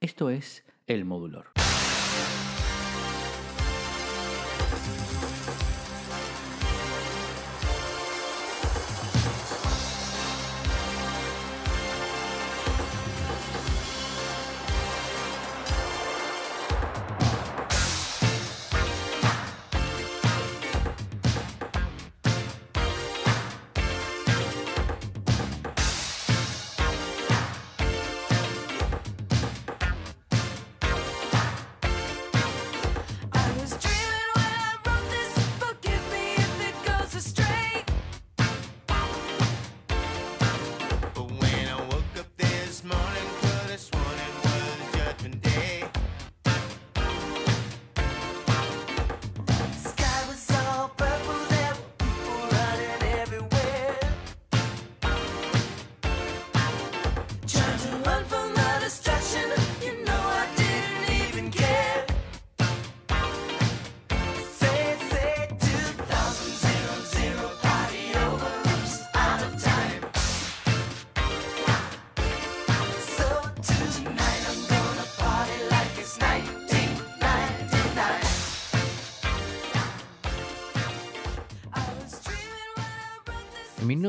Esto es El Modulor.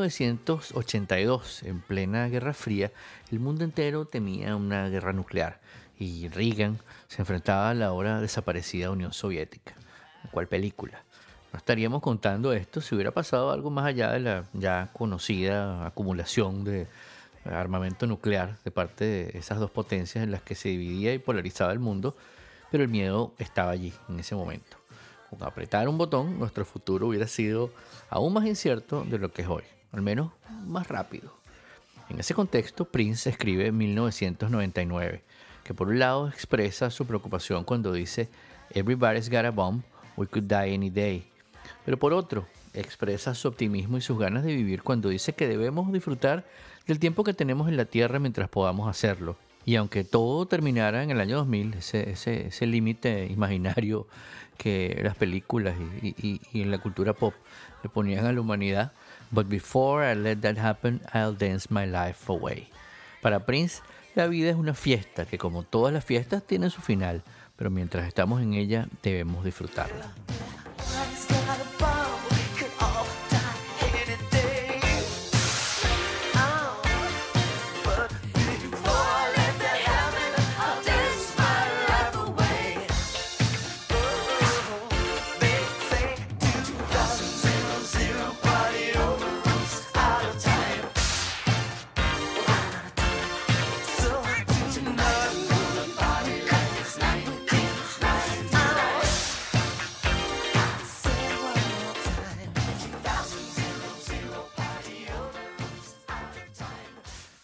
1982, en plena Guerra Fría, el mundo entero temía una guerra nuclear y Reagan se enfrentaba a la ahora desaparecida Unión Soviética. ¿En cuál película? No estaríamos contando esto si hubiera pasado algo más allá de la ya conocida acumulación de armamento nuclear de parte de esas dos potencias en las que se dividía y polarizaba el mundo, pero el miedo estaba allí en ese momento. Con apretar un botón, nuestro futuro hubiera sido aún más incierto de lo que es hoy, al menos más rápido. En ese contexto, Prince escribe en 1999, que por un lado expresa su preocupación cuando dice Everybody's got a bomb, we could die any day. Pero por otro, expresa su optimismo y sus ganas de vivir cuando dice que debemos disfrutar del tiempo que tenemos en la Tierra mientras podamos hacerlo. Y aunque todo terminara en el año 2000, ese, ese, ese límite imaginario que las películas y, y, en la cultura pop le ponían a la humanidad. But before I let that happen, I'll dance my life away. Para Prince, la vida es una fiesta que como todas las fiestas tiene su final, pero mientras estamos en ella debemos disfrutarla.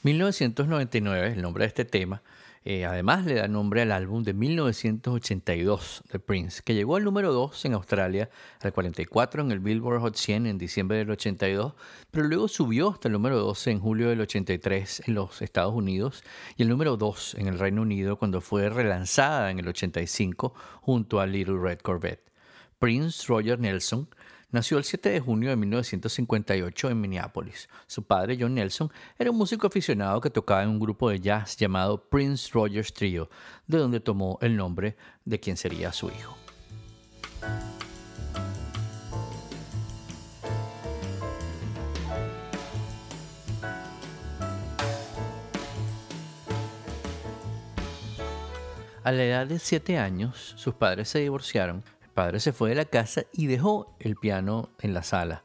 ...1999, el nombre de este tema... Eh, además le da nombre al álbum de 1982 de Prince, que llegó al número 2 en Australia, al 44 en el Billboard Hot 100 en diciembre del 82, pero luego subió hasta el número 12 en julio del 83 en los Estados Unidos y el número 2 en el Reino Unido cuando fue relanzada en el 85 junto a Little Red Corvette. Prince Roger Nelson Nació el 7 de junio de 1958 en Minneapolis. Su padre, John Nelson, era un músico aficionado que tocaba en un grupo de jazz llamado Prince Rogers Trio, de donde tomó el nombre de quien sería su hijo. A la edad de 7 años, sus padres se divorciaron padre se fue de la casa y dejó el piano en la sala.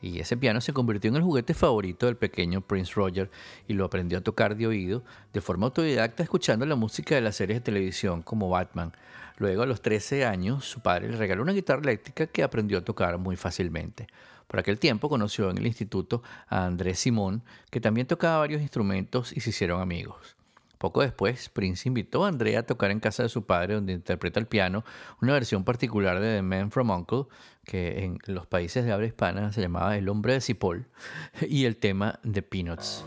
Y ese piano se convirtió en el juguete favorito del pequeño Prince Roger y lo aprendió a tocar de oído de forma autodidacta escuchando la música de las series de televisión como Batman. Luego a los 13 años su padre le regaló una guitarra eléctrica que aprendió a tocar muy fácilmente. Por aquel tiempo conoció en el instituto a Andrés Simón, que también tocaba varios instrumentos y se hicieron amigos. Poco después, Prince invitó a Andrea a tocar en casa de su padre, donde interpreta el piano una versión particular de The Man from Uncle, que en los países de habla hispana se llamaba El hombre de Cipoll, y el tema de Peanuts.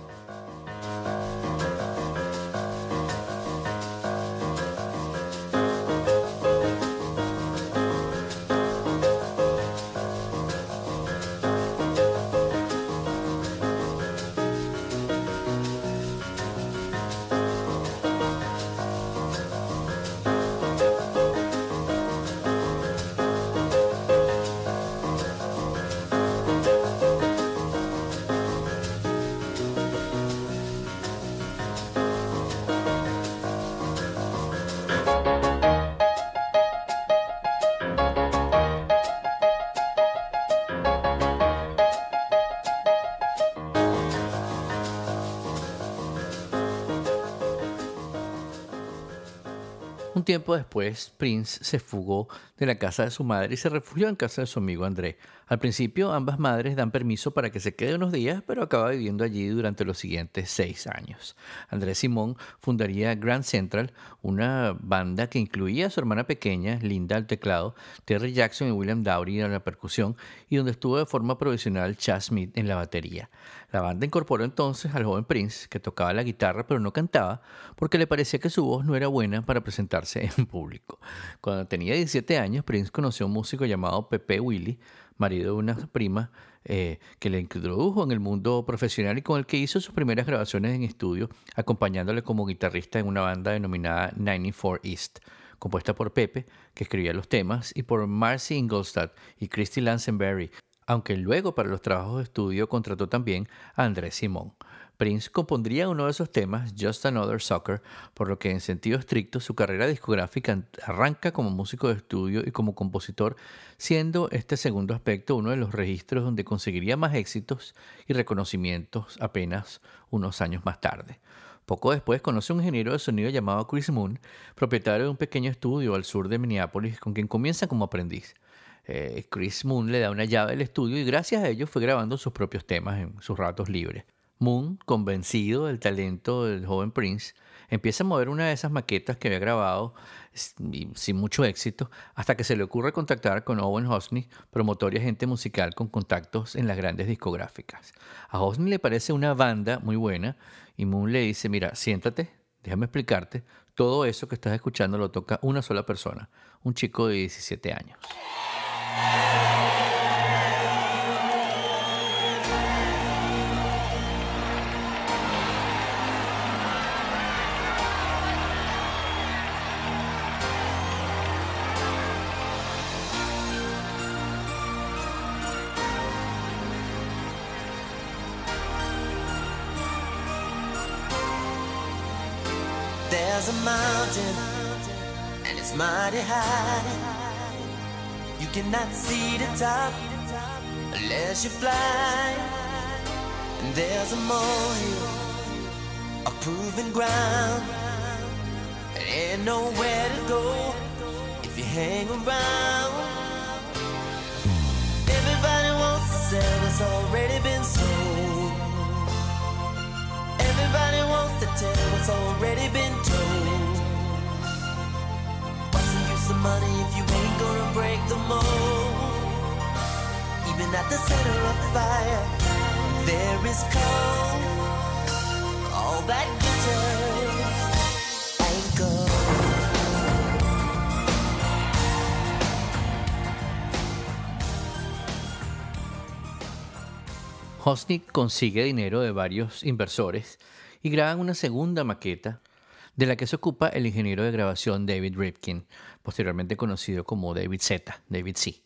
Tiempo después, Prince se fugó de la casa de su madre y se refugió en casa de su amigo André. Al principio, ambas madres dan permiso para que se quede unos días, pero acaba viviendo allí durante los siguientes seis años. André Simón fundaría Grand Central, una banda que incluía a su hermana pequeña, Linda, al teclado, Terry Jackson y William Dowry en la percusión, y donde estuvo de forma provisional Chas Smith en la batería. La banda incorporó entonces al joven Prince, que tocaba la guitarra pero no cantaba, porque le parecía que su voz no era buena para presentarse en público. Cuando tenía 17 años, Prince conoció a un músico llamado Pepe Willy, marido de una prima, eh, que le introdujo en el mundo profesional y con el que hizo sus primeras grabaciones en estudio, acompañándole como guitarrista en una banda denominada 94 East, compuesta por Pepe, que escribía los temas, y por Marcy Ingolstadt y Christy Lansenberry, aunque luego para los trabajos de estudio contrató también a Andrés Simón. Prince compondría uno de esos temas, Just Another Soccer, por lo que en sentido estricto su carrera discográfica arranca como músico de estudio y como compositor, siendo este segundo aspecto uno de los registros donde conseguiría más éxitos y reconocimientos apenas unos años más tarde. Poco después conoce a un ingeniero de sonido llamado Chris Moon, propietario de un pequeño estudio al sur de Minneapolis, con quien comienza como aprendiz. Eh, Chris Moon le da una llave del estudio y gracias a ello fue grabando sus propios temas en sus ratos libres. Moon, convencido del talento del joven Prince, empieza a mover una de esas maquetas que había grabado sin mucho éxito, hasta que se le ocurre contactar con Owen Hosney, promotor y agente musical con contactos en las grandes discográficas. A Hosney le parece una banda muy buena y Moon le dice, mira, siéntate, déjame explicarte, todo eso que estás escuchando lo toca una sola persona, un chico de 17 años. Mountain and it's mighty high. You cannot see the top unless you fly. And there's a molehill, a proven ground. And ain't nowhere to go if you hang around. Everybody wants to sell what's already been sold. Everybody wants to tell what's already been told. The money if you ain't gonna break the mold? Hosnick consigue dinero de varios inversores y graban una segunda maqueta de la que se ocupa el ingeniero de grabación David Ripkin, posteriormente conocido como David Z, David C.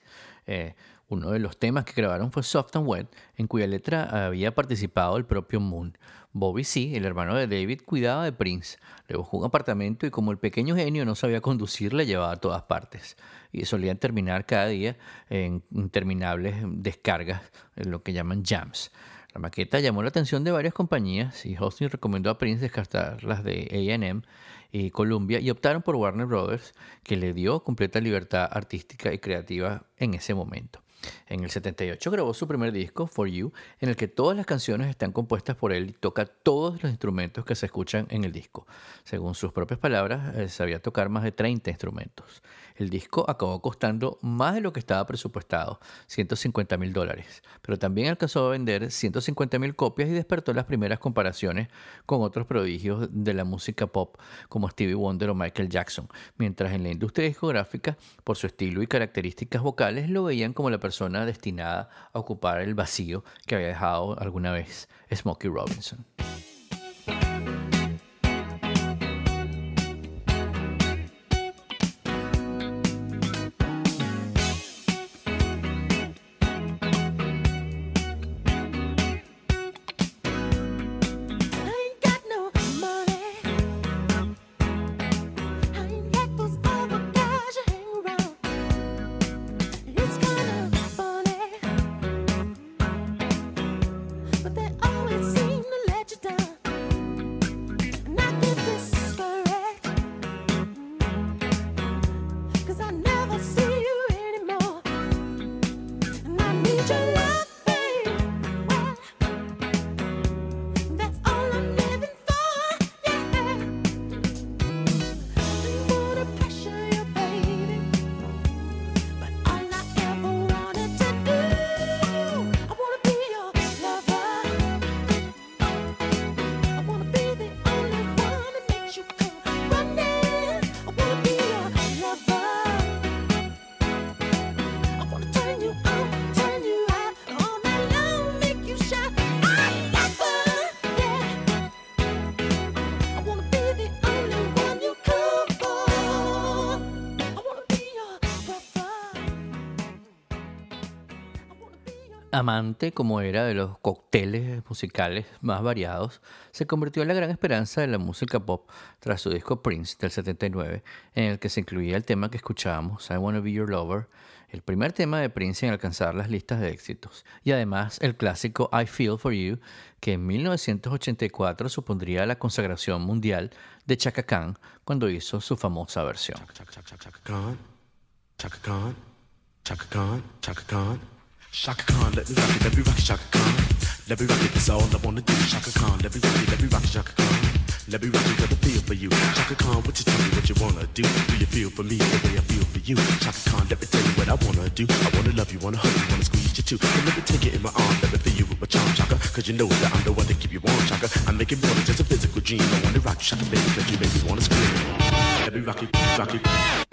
Eh, uno de los temas que grabaron fue Soft and Wet, en cuya letra había participado el propio Moon. Bobby C., el hermano de David, cuidaba de Prince, le buscó un apartamento y como el pequeño genio no sabía conducir, le llevaba a todas partes. Y solían terminar cada día en interminables descargas, en lo que llaman jams. La maqueta llamó la atención de varias compañías y Hosting recomendó a Prince descartar las de AM y Columbia y optaron por Warner Brothers, que le dio completa libertad artística y creativa en ese momento. En el 78 grabó su primer disco, For You, en el que todas las canciones están compuestas por él y toca todos los instrumentos que se escuchan en el disco. Según sus propias palabras, eh, sabía tocar más de 30 instrumentos. El disco acabó costando más de lo que estaba presupuestado, 150 mil dólares, pero también alcanzó a vender 150 mil copias y despertó las primeras comparaciones con otros prodigios de la música pop como Stevie Wonder o Michael Jackson, mientras en la industria discográfica, por su estilo y características vocales, lo veían como la persona destinada a ocupar el vacío que había dejado alguna vez Smokey Robinson. Amante, como era de los cócteles musicales más variados, se convirtió en la gran esperanza de la música pop tras su disco Prince del 79, en el que se incluía el tema que escuchábamos, I Wanna Be Your Lover, el primer tema de Prince en alcanzar las listas de éxitos, y además el clásico I Feel For You, que en 1984 supondría la consagración mundial de Chaka Khan cuando hizo su famosa versión. Chaka Khan, Chaka Khan, Chaka Khan. Shaka Khan, let me rock it, let me rock it, Shaka Khan. Let me rock it, that's all I wanna do. Shaka Khan, let me rock it, let me rock it, Shaka Khan. Let me rock it, got a feel for you. Shaka Khan, what you tell me what you wanna do? Do you feel for me the way I feel for you? Shaka Khan, let me tell you what I wanna do. I wanna love you, wanna hug you, wanna squeeze you too. And let me take it in my arms, let me feel you with my charm, Shaka. Cause you know that I'm the one to keep you warm, Shaka. I make it more than just a physical dream. I wanna rock you, Shaka, baby, cause you make me wanna scream. Let me rock it, rock it.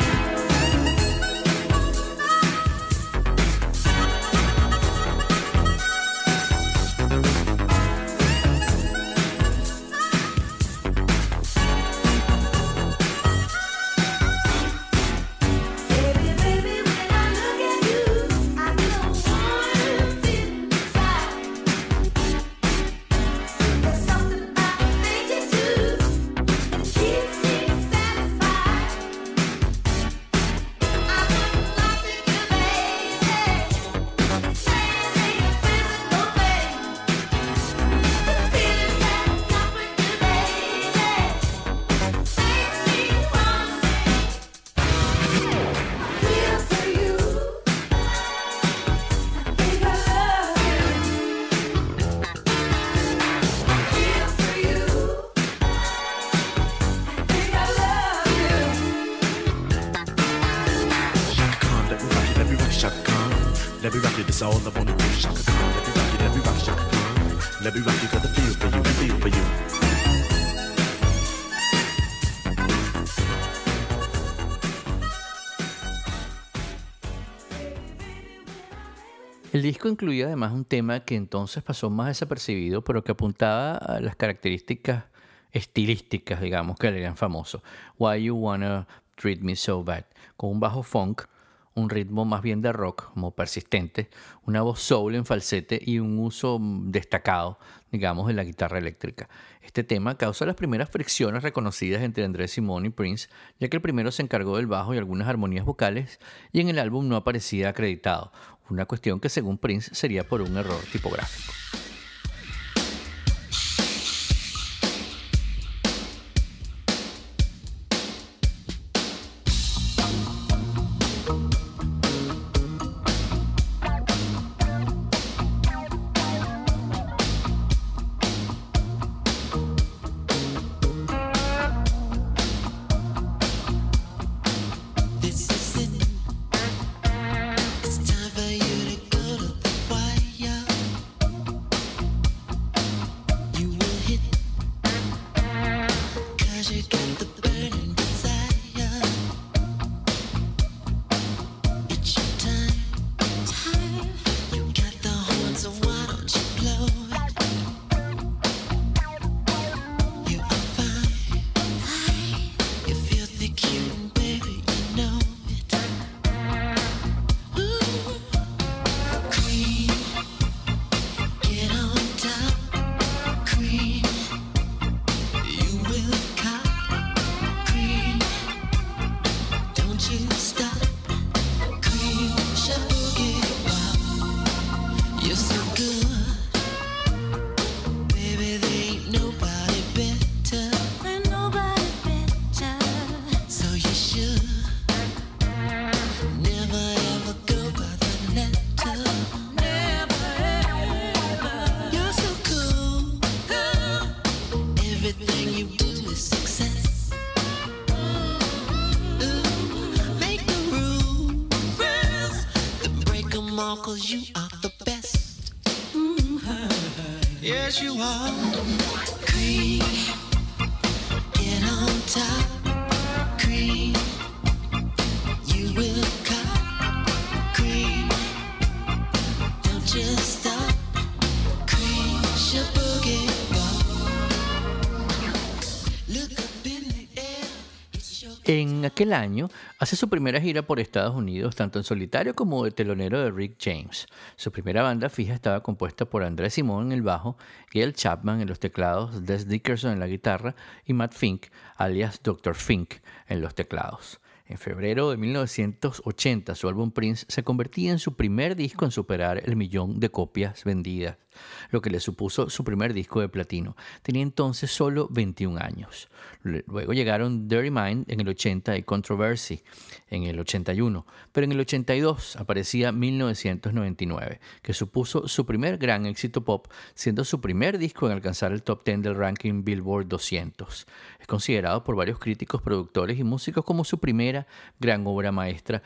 Incluía además un tema que entonces pasó más desapercibido, pero que apuntaba a las características estilísticas, digamos, que le eran famoso. Why You Wanna Treat Me So Bad, con un bajo funk un ritmo más bien de rock, como persistente, una voz soul en falsete y un uso destacado, digamos, de la guitarra eléctrica. Este tema causa las primeras fricciones reconocidas entre Andrés Simón y Prince, ya que el primero se encargó del bajo y algunas armonías vocales y en el álbum no aparecía acreditado, una cuestión que según Prince sería por un error tipográfico. 希望。Aquel año hace su primera gira por Estados Unidos, tanto en solitario como de telonero de Rick James. Su primera banda fija estaba compuesta por Andrés Simón en el bajo, Gail Chapman en los teclados, Des Dickerson en la guitarra y Matt Fink, alias Dr. Fink, en los teclados. En febrero de 1980, su álbum Prince se convertía en su primer disco en superar el millón de copias vendidas, lo que le supuso su primer disco de platino. Tenía entonces solo 21 años. Luego llegaron Dirty Mind en el 80 y Controversy en el 81, pero en el 82 aparecía 1999, que supuso su primer gran éxito pop, siendo su primer disco en alcanzar el top 10 del ranking Billboard 200. Es considerado por varios críticos, productores y músicos como su primera gran obra maestra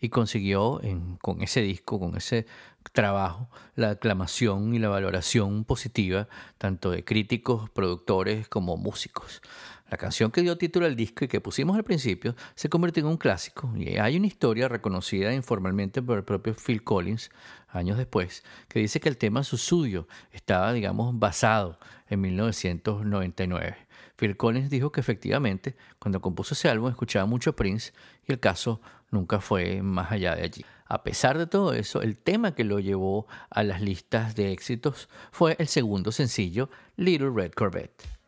y consiguió con ese disco, con ese trabajo, la aclamación y la valoración positiva tanto de críticos, productores como músicos. La canción que dio título al disco y que pusimos al principio se convirtió en un clásico y hay una historia reconocida informalmente por el propio Phil Collins años después que dice que el tema Susudio estaba, digamos, basado en 1999. Phil Collins dijo que efectivamente cuando compuso ese álbum escuchaba mucho Prince y el caso nunca fue más allá de allí. A pesar de todo eso, el tema que lo llevó a las listas de éxitos fue el segundo sencillo, Little Red Corvette.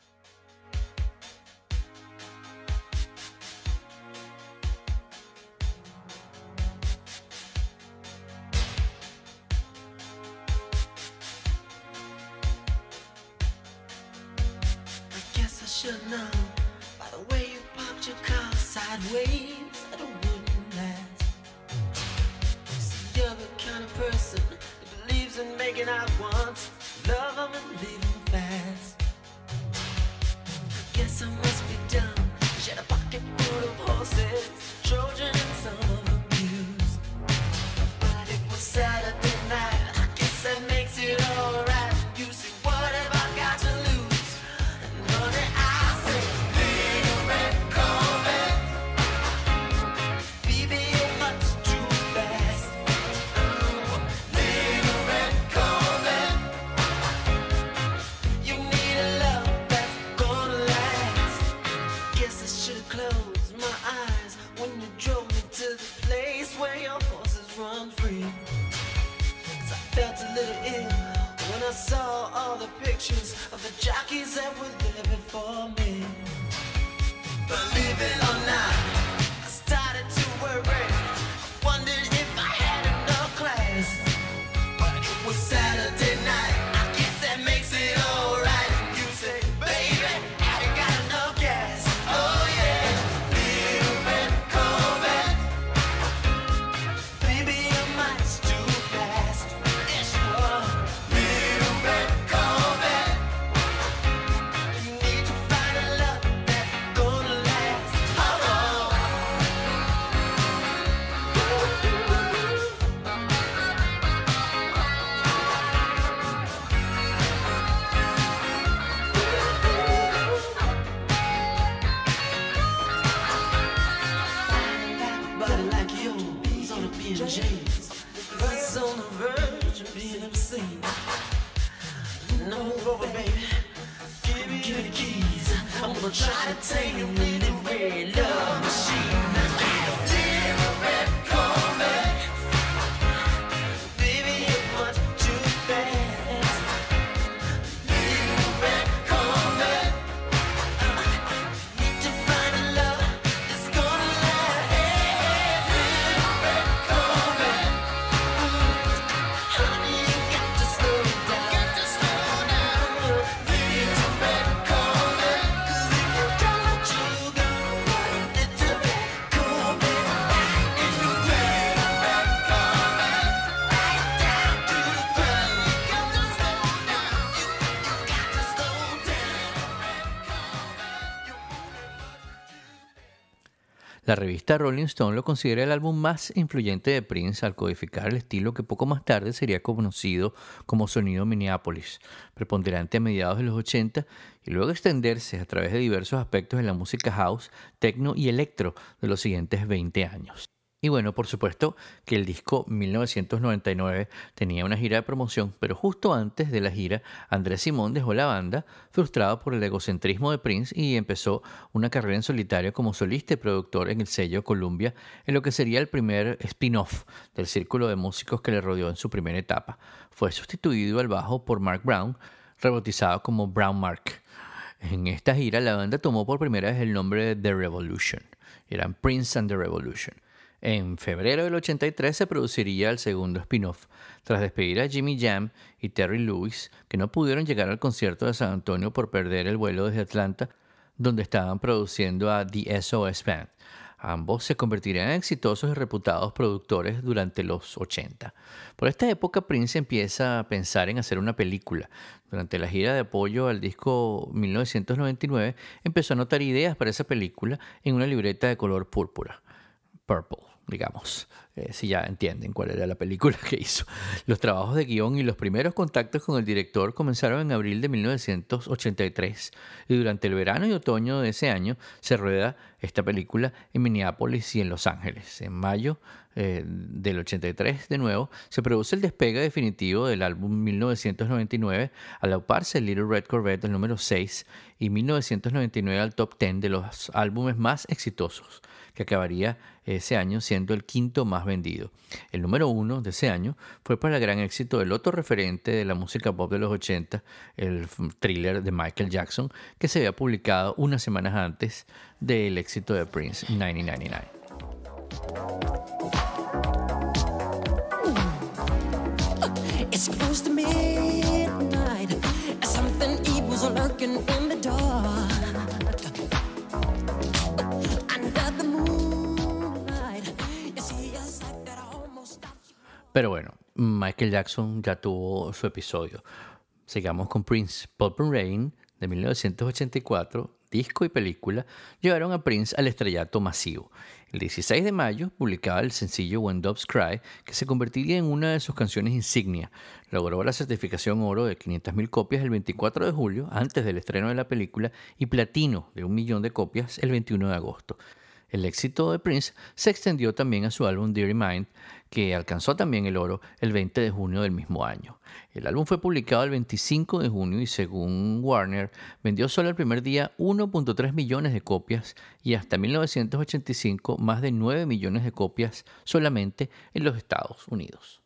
La revista Rolling Stone lo considera el álbum más influyente de Prince al codificar el estilo que poco más tarde sería conocido como sonido Minneapolis, preponderante a mediados de los 80 y luego extenderse a través de diversos aspectos de la música house, techno y electro de los siguientes 20 años. Y bueno, por supuesto que el disco 1999 tenía una gira de promoción, pero justo antes de la gira, Andrés Simón dejó la banda, frustrado por el egocentrismo de Prince, y empezó una carrera en solitario como solista y productor en el sello Columbia, en lo que sería el primer spin-off del círculo de músicos que le rodeó en su primera etapa. Fue sustituido al bajo por Mark Brown, rebautizado como Brown Mark. En esta gira, la banda tomó por primera vez el nombre de The Revolution. Eran Prince and the Revolution. En febrero del 83 se produciría el segundo spin-off, tras despedir a Jimmy Jam y Terry Lewis, que no pudieron llegar al concierto de San Antonio por perder el vuelo desde Atlanta, donde estaban produciendo a The SOS Band. Ambos se convertirían en exitosos y reputados productores durante los 80. Por esta época Prince empieza a pensar en hacer una película. Durante la gira de apoyo al disco 1999 empezó a notar ideas para esa película en una libreta de color púrpura, purple digamos, eh, si ya entienden cuál era la película que hizo. Los trabajos de guion y los primeros contactos con el director comenzaron en abril de 1983 y durante el verano y otoño de ese año se rueda esta película en Minneapolis y en Los Ángeles. En mayo eh, del 83, de nuevo, se produce el despegue definitivo del álbum 1999 al auparse Little Red Corvette, el número 6, y 1999 al top 10 de los álbumes más exitosos que acabaría ese año siendo el quinto más vendido. El número uno de ese año fue para el gran éxito del otro referente de la música pop de los 80, el thriller de Michael Jackson, que se había publicado unas semanas antes del éxito de Prince, 1999. Pero bueno, Michael Jackson ya tuvo su episodio. Sigamos con Prince. Pop and Rain de 1984, disco y película, llevaron a Prince al estrellato masivo. El 16 de mayo publicaba el sencillo When Doves Cry, que se convertiría en una de sus canciones insignia. Logró la certificación oro de 500.000 copias el 24 de julio, antes del estreno de la película, y platino de un millón de copias el 21 de agosto. El éxito de Prince se extendió también a su álbum Dirty Mind, que alcanzó también el oro el 20 de junio del mismo año. El álbum fue publicado el 25 de junio y según Warner vendió solo el primer día 1.3 millones de copias y hasta 1985 más de 9 millones de copias solamente en los Estados Unidos.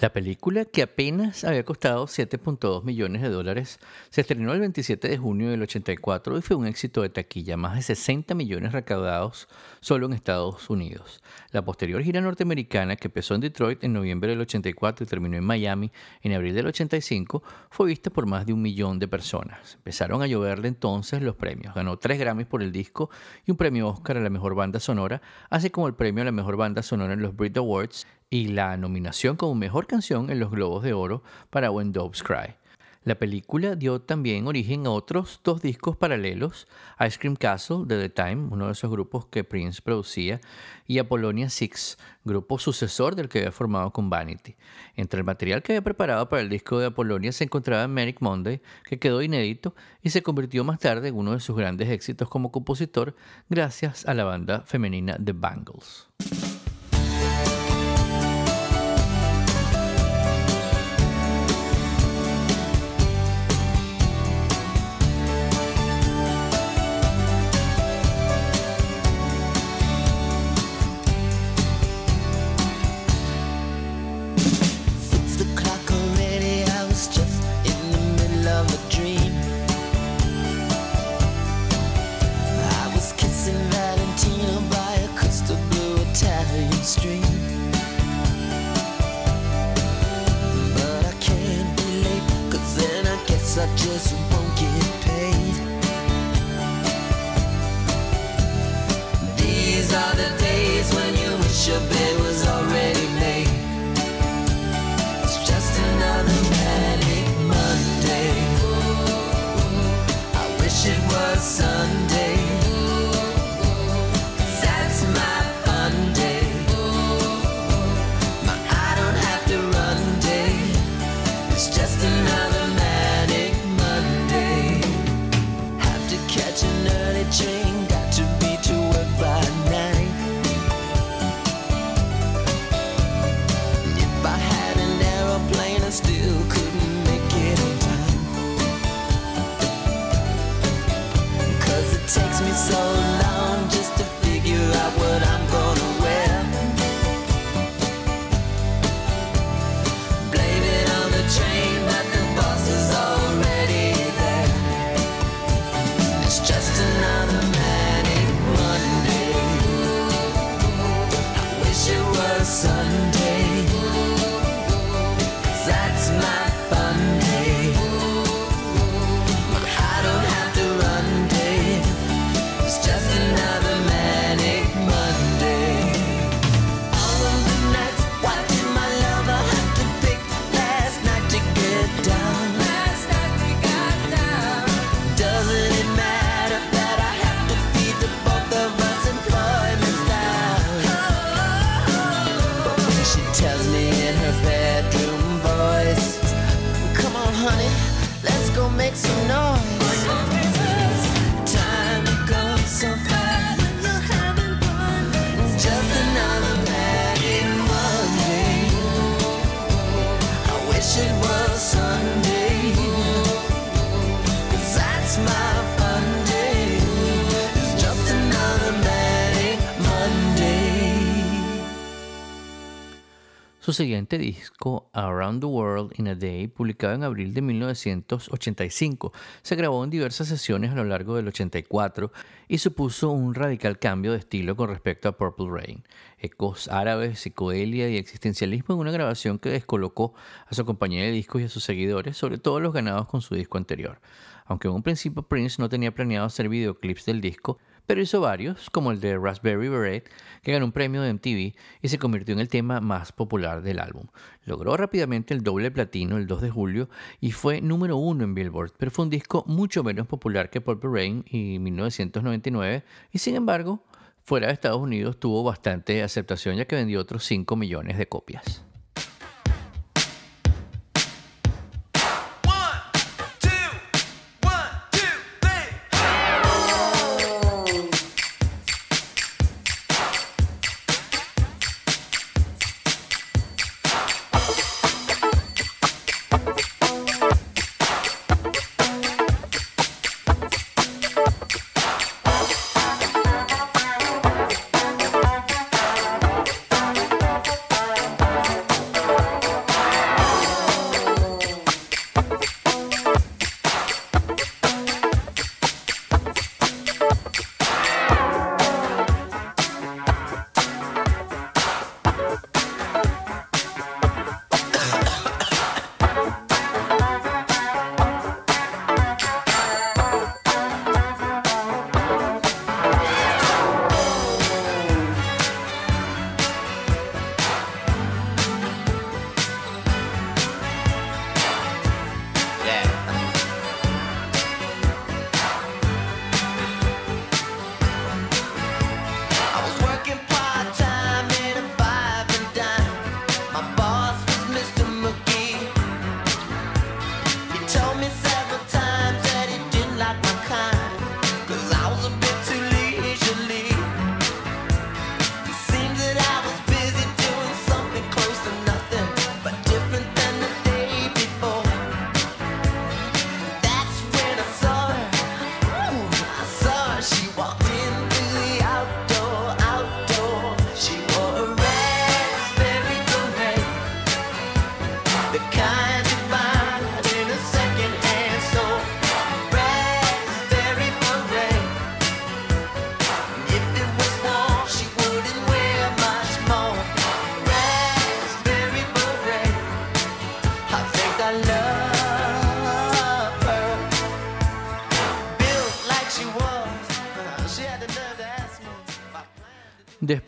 La película, que apenas había costado 7.2 millones de dólares, se estrenó el 27 de junio del 84 y fue un éxito de taquilla, más de 60 millones recaudados solo en Estados Unidos. La posterior gira norteamericana, que empezó en Detroit en noviembre del 84 y terminó en Miami en abril del 85, fue vista por más de un millón de personas. Empezaron a lloverle entonces los premios. Ganó tres Grammys por el disco y un premio Oscar a la mejor banda sonora, así como el premio a la mejor banda sonora en los Brit Awards y la nominación como mejor canción en los Globos de Oro para When Doves Cry. La película dio también origen a otros dos discos paralelos, Ice Cream Castle de The Time, uno de esos grupos que Prince producía, y Apollonia Six, grupo sucesor del que había formado con Vanity. Entre el material que había preparado para el disco de Apollonia se encontraba Manic Monday, que quedó inédito y se convirtió más tarde en uno de sus grandes éxitos como compositor gracias a la banda femenina The Bangles. make some noise. Siguiente disco, Around the World in a Day, publicado en abril de 1985, se grabó en diversas sesiones a lo largo del 84 y supuso un radical cambio de estilo con respecto a Purple Rain. Ecos árabes, psicodelia y existencialismo en una grabación que descolocó a su compañía de discos y a sus seguidores, sobre todo los ganados con su disco anterior. Aunque en un principio Prince no tenía planeado hacer videoclips del disco, pero hizo varios, como el de Raspberry Beret, que ganó un premio de MTV y se convirtió en el tema más popular del álbum. Logró rápidamente el doble platino el 2 de julio y fue número uno en Billboard, pero fue un disco mucho menos popular que Purple Rain y 1999, y sin embargo, fuera de Estados Unidos tuvo bastante aceptación ya que vendió otros 5 millones de copias.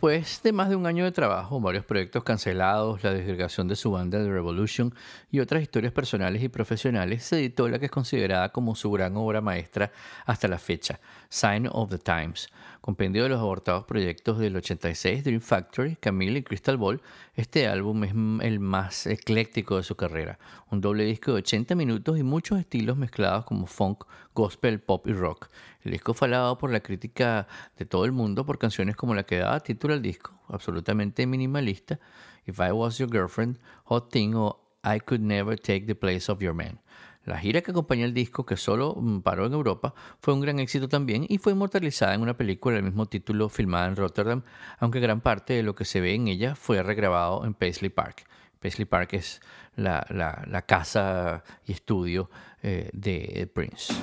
Después de más de un año de trabajo, varios proyectos cancelados, la desgregación de su banda The Revolution y otras historias personales y profesionales, se editó la que es considerada como su gran obra maestra hasta la fecha, Sign of the Times, compendio de los abortados proyectos del 86, Dream Factory, Camille y Crystal Ball. Este álbum es el más ecléctico de su carrera, un doble disco de 80 minutos y muchos estilos mezclados como funk, gospel, pop y rock. El disco fue alabado por la crítica de todo el mundo por canciones como la que daba título al disco, absolutamente minimalista, If I Was Your Girlfriend, Hot Thing o I Could Never Take the Place of Your Man. La gira que acompañó el disco, que solo mm, paró en Europa, fue un gran éxito también y fue inmortalizada en una película del mismo título filmada en Rotterdam, aunque gran parte de lo que se ve en ella fue regrabado en Paisley Park. Paisley Park es la, casa y estudio eh, de Prince.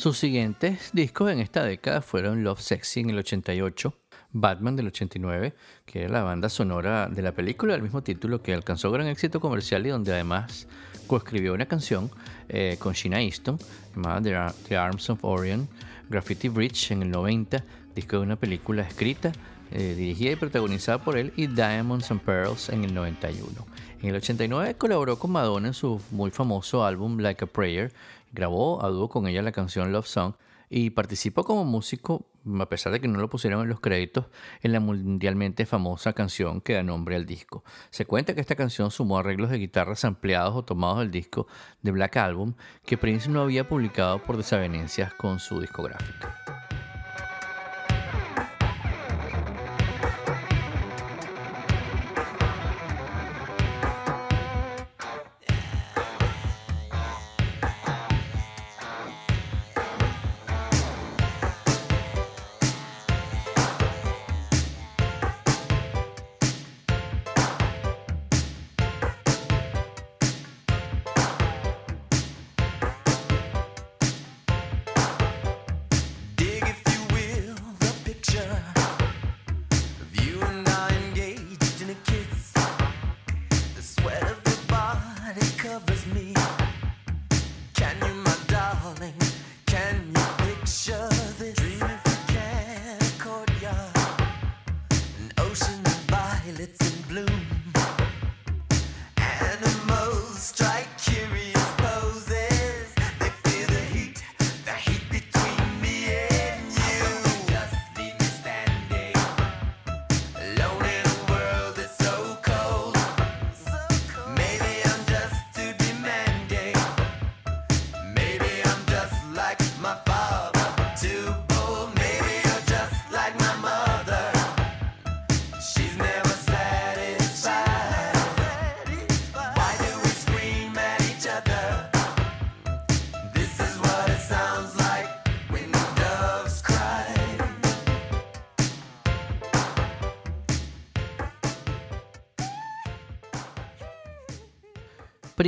Sus siguientes discos en esta década fueron Love Sexy en el 88, Batman del 89, que era la banda sonora de la película del mismo título que alcanzó gran éxito comercial y donde además coescribió una canción eh, con Sheena Easton llamada The Arms of Orion, Graffiti Bridge en el 90, disco de una película escrita, eh, dirigida y protagonizada por él, y Diamonds and Pearls en el 91. En el 89 colaboró con Madonna en su muy famoso álbum Like a Prayer, grabó a dúo con ella la canción Love Song y participó como músico, a pesar de que no lo pusieron en los créditos, en la mundialmente famosa canción que da nombre al disco. Se cuenta que esta canción sumó arreglos de guitarras ampliados o tomados del disco de Black Album que Prince no había publicado por desavenencias con su discográfica.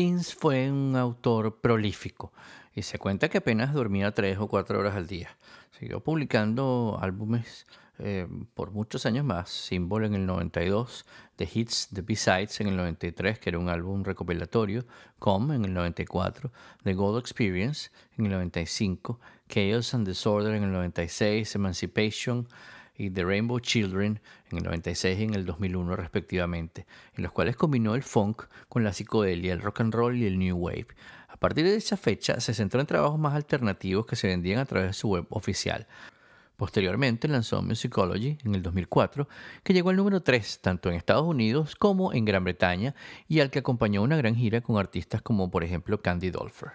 Prince fue un autor prolífico y se cuenta que apenas dormía tres o cuatro horas al día. Siguió publicando álbumes eh, por muchos años más, Symbol en el 92, The Hits, The B-Sides en el 93, que era un álbum recopilatorio, Com en el 94, The Gold Experience en el 95, Chaos and Disorder en el 96, Emancipation, y The Rainbow Children en el 96 y en el 2001 respectivamente, en los cuales combinó el funk con la psicodelia, el rock and roll y el new wave. A partir de esa fecha se centró en trabajos más alternativos que se vendían a través de su web oficial. Posteriormente lanzó Musicology en el 2004, que llegó al número 3 tanto en Estados Unidos como en Gran Bretaña y al que acompañó una gran gira con artistas como por ejemplo Candy Dolfer.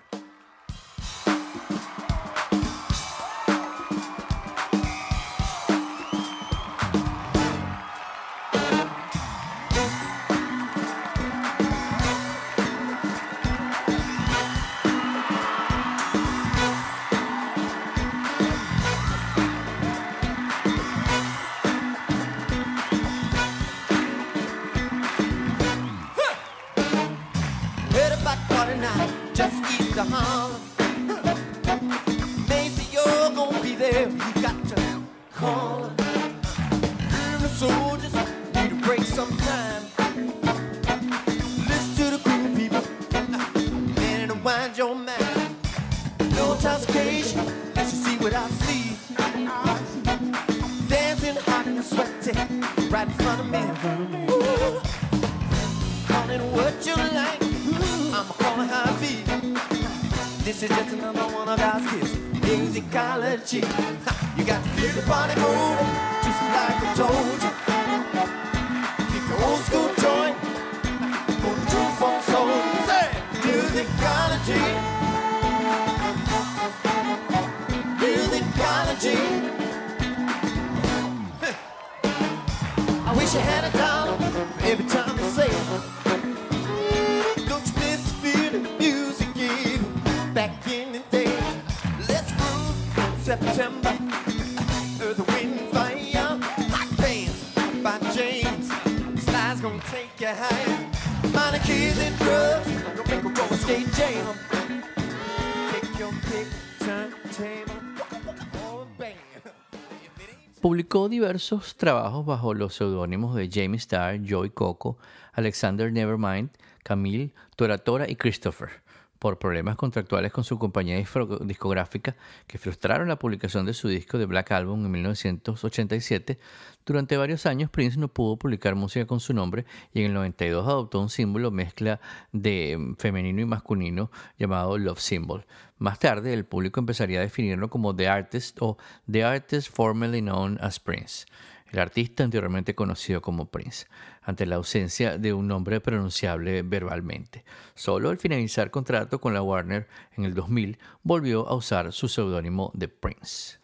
September. Earth, wind, fire. Hot dance by James. This gonna take you higher. Minor kids and drugs. I'm gonna make a roller jam. Take your pick, turn table. Publicó diversos trabajos bajo los seudónimos de James Starr, Joy Coco, Alexander Nevermind, Camille, Tora Tora y Christopher por problemas contractuales con su compañía discográfica que frustraron la publicación de su disco de Black Album en 1987. Durante varios años Prince no pudo publicar música con su nombre y en el 92 adoptó un símbolo mezcla de mm, femenino y masculino llamado Love Symbol. Más tarde el público empezaría a definirlo como The Artist o The Artist formerly known as Prince el artista anteriormente conocido como Prince, ante la ausencia de un nombre pronunciable verbalmente. Solo al finalizar contrato con la Warner en el 2000 volvió a usar su seudónimo de Prince.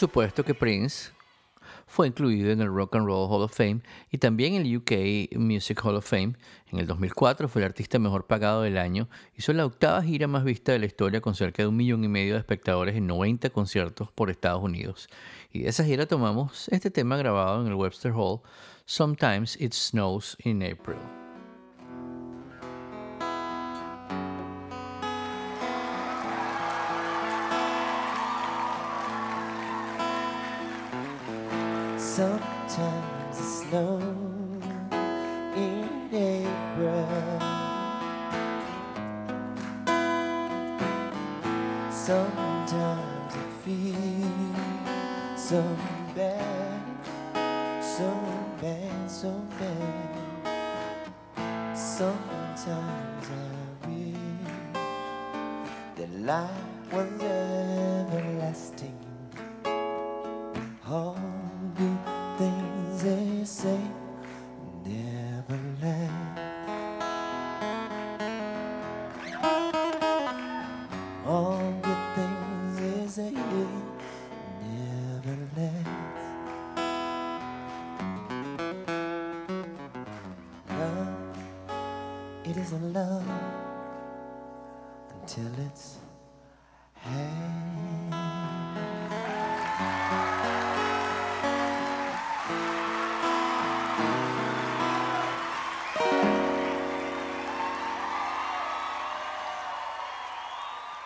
Supuesto que Prince fue incluido en el Rock and Roll Hall of Fame y también en el UK Music Hall of Fame. En el 2004 fue el artista mejor pagado del año. Hizo la octava gira más vista de la historia con cerca de un millón y medio de espectadores en 90 conciertos por Estados Unidos. Y de esa gira tomamos este tema grabado en el Webster Hall, Sometimes It Snows in April. Sometimes it snows in April. Sometimes I feel so bad, so bad, so bad. Sometimes I wish that life.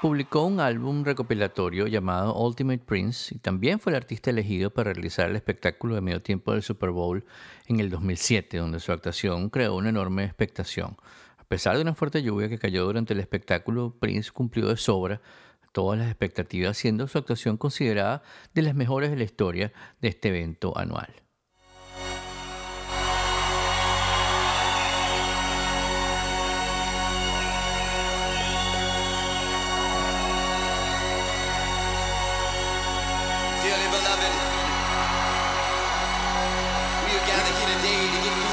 Publicó un álbum recopilatorio llamado Ultimate Prince y también fue el artista elegido para realizar el espectáculo de medio tiempo del Super Bowl en el 2007, donde su actuación creó una enorme expectación. A pesar de una fuerte lluvia que cayó durante el espectáculo, Prince cumplió de sobra todas las expectativas, siendo su actuación considerada de las mejores de la historia de este evento anual.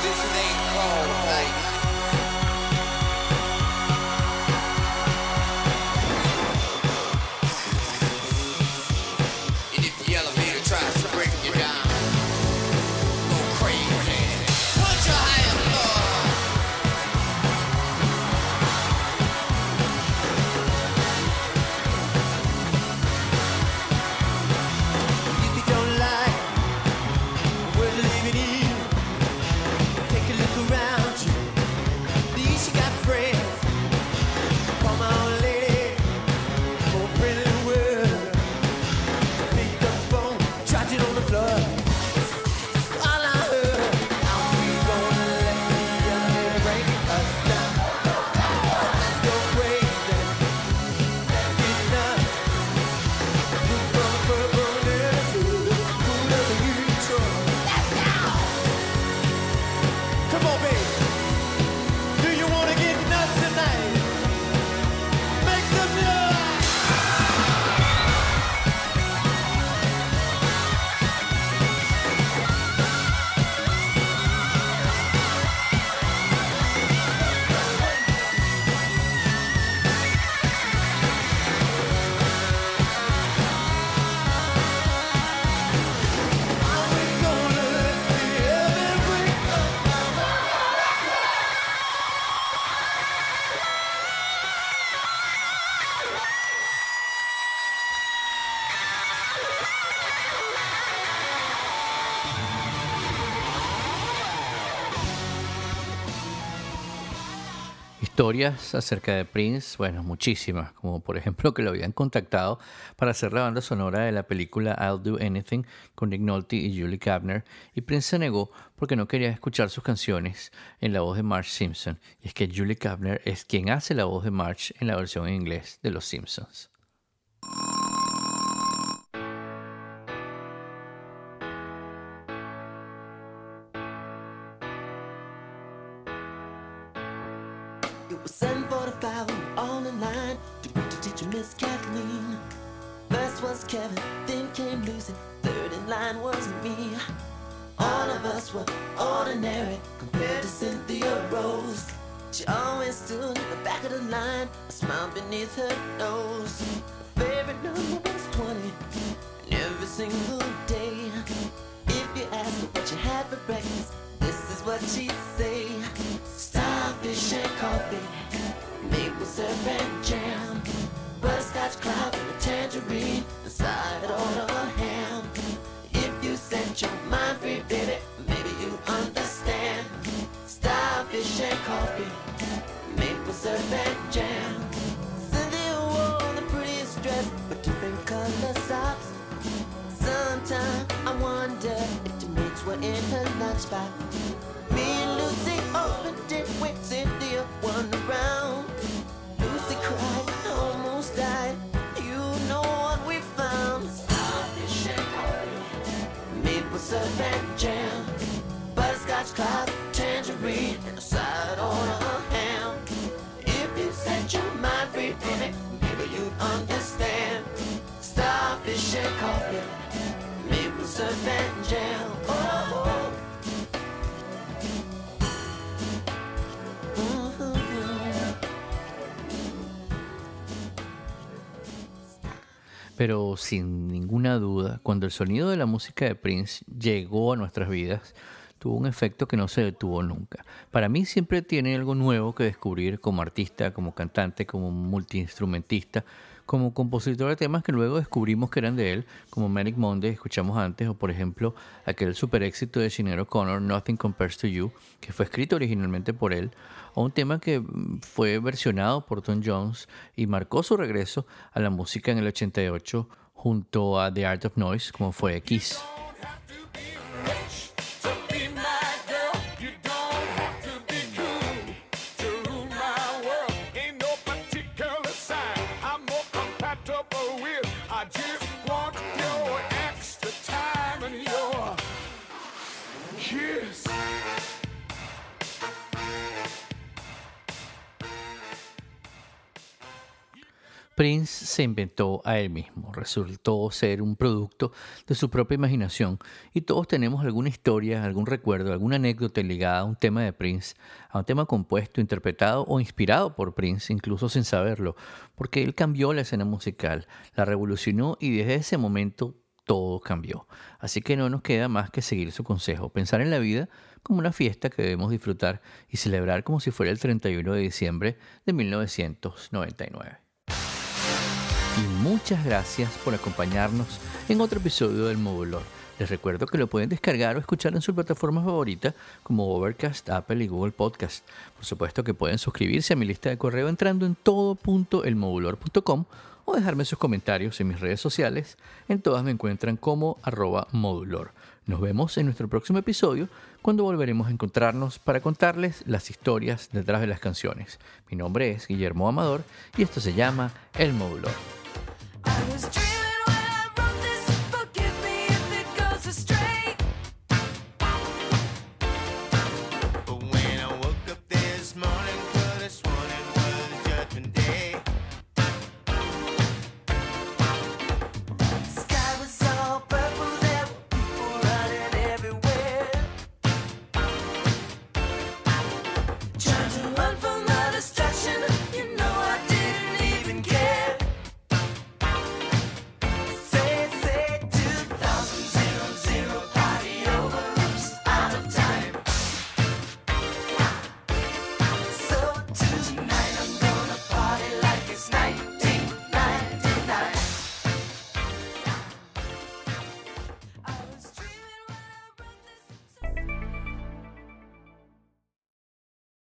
This thing called life. Historias acerca de Prince, bueno, muchísimas, como por ejemplo que lo habían contactado para hacer la banda sonora de la película I'll Do Anything con Nick Nolte y Julie Kavner, y Prince se negó porque no quería escuchar sus canciones en la voz de Marge Simpson, y es que Julie Kavner es quien hace la voz de Marge en la versión en inglés de Los Simpsons. Miss Kathleen. First was Kevin, then came Lucy, third in line was me. All of us were ordinary compared to Cynthia Rose. She always stood at the back of the line, a smile beneath her nose. Favorite number was 20, and every single day. If you ask her what she had for breakfast, this is what she'd say. Starfish and coffee, maple syrup and jam, butterscotch clouds and a tangerine, and side order ham. If you set your mind free, baby, maybe you understand. Starfish and coffee, maple syrup and jam. Cynthia wore the prettiest dress, but different color socks. Sometimes I wonder if the mates were in her lunchbox. Me and Lucy opened it when Cynthia won around. And jam. Oh, Pero sin ninguna duda, cuando el sonido de la música de Prince llegó a nuestras vidas, tuvo un efecto que no se detuvo nunca. Para mí siempre tiene algo nuevo que descubrir como artista, como cantante, como multiinstrumentista, como compositor de temas que luego descubrimos que eran de él, como Manic Monday, escuchamos antes, o por ejemplo aquel super éxito de Sinead O'Connor, Nothing Compares to You, que fue escrito originalmente por él, o un tema que mm, fue versionado por Tom Jones y marcó su regreso a la música en el 88 junto a The Art of Noise, como fue Kiss. Prince se inventó a él mismo, resultó ser un producto de su propia imaginación y todos tenemos alguna historia, algún recuerdo, alguna anécdota ligada a un tema de Prince, a un tema compuesto, interpretado o inspirado por Prince, incluso sin saberlo, porque él cambió la escena musical, la revolucionó y desde ese momento todo cambió. Así que no nos queda más que seguir su consejo, pensar en la vida como una fiesta que debemos disfrutar y celebrar como si fuera el 31 de diciembre de 1999 y muchas gracias por acompañarnos en otro episodio del Modulor. Les recuerdo que lo pueden descargar o escuchar en su plataforma favorita como Overcast, Apple y Google Podcast. Por supuesto que pueden suscribirse a mi lista de correo entrando en todo.elmodulor.com o dejarme sus comentarios en mis redes sociales. En todas me encuentran como arroba modulor. Nos vemos en nuestro próximo episodio cuando volveremos a encontrarnos para contarles las historias detrás de las canciones. Mi nombre es Guillermo Amador y esto se llama El Modulor. I was dreaming.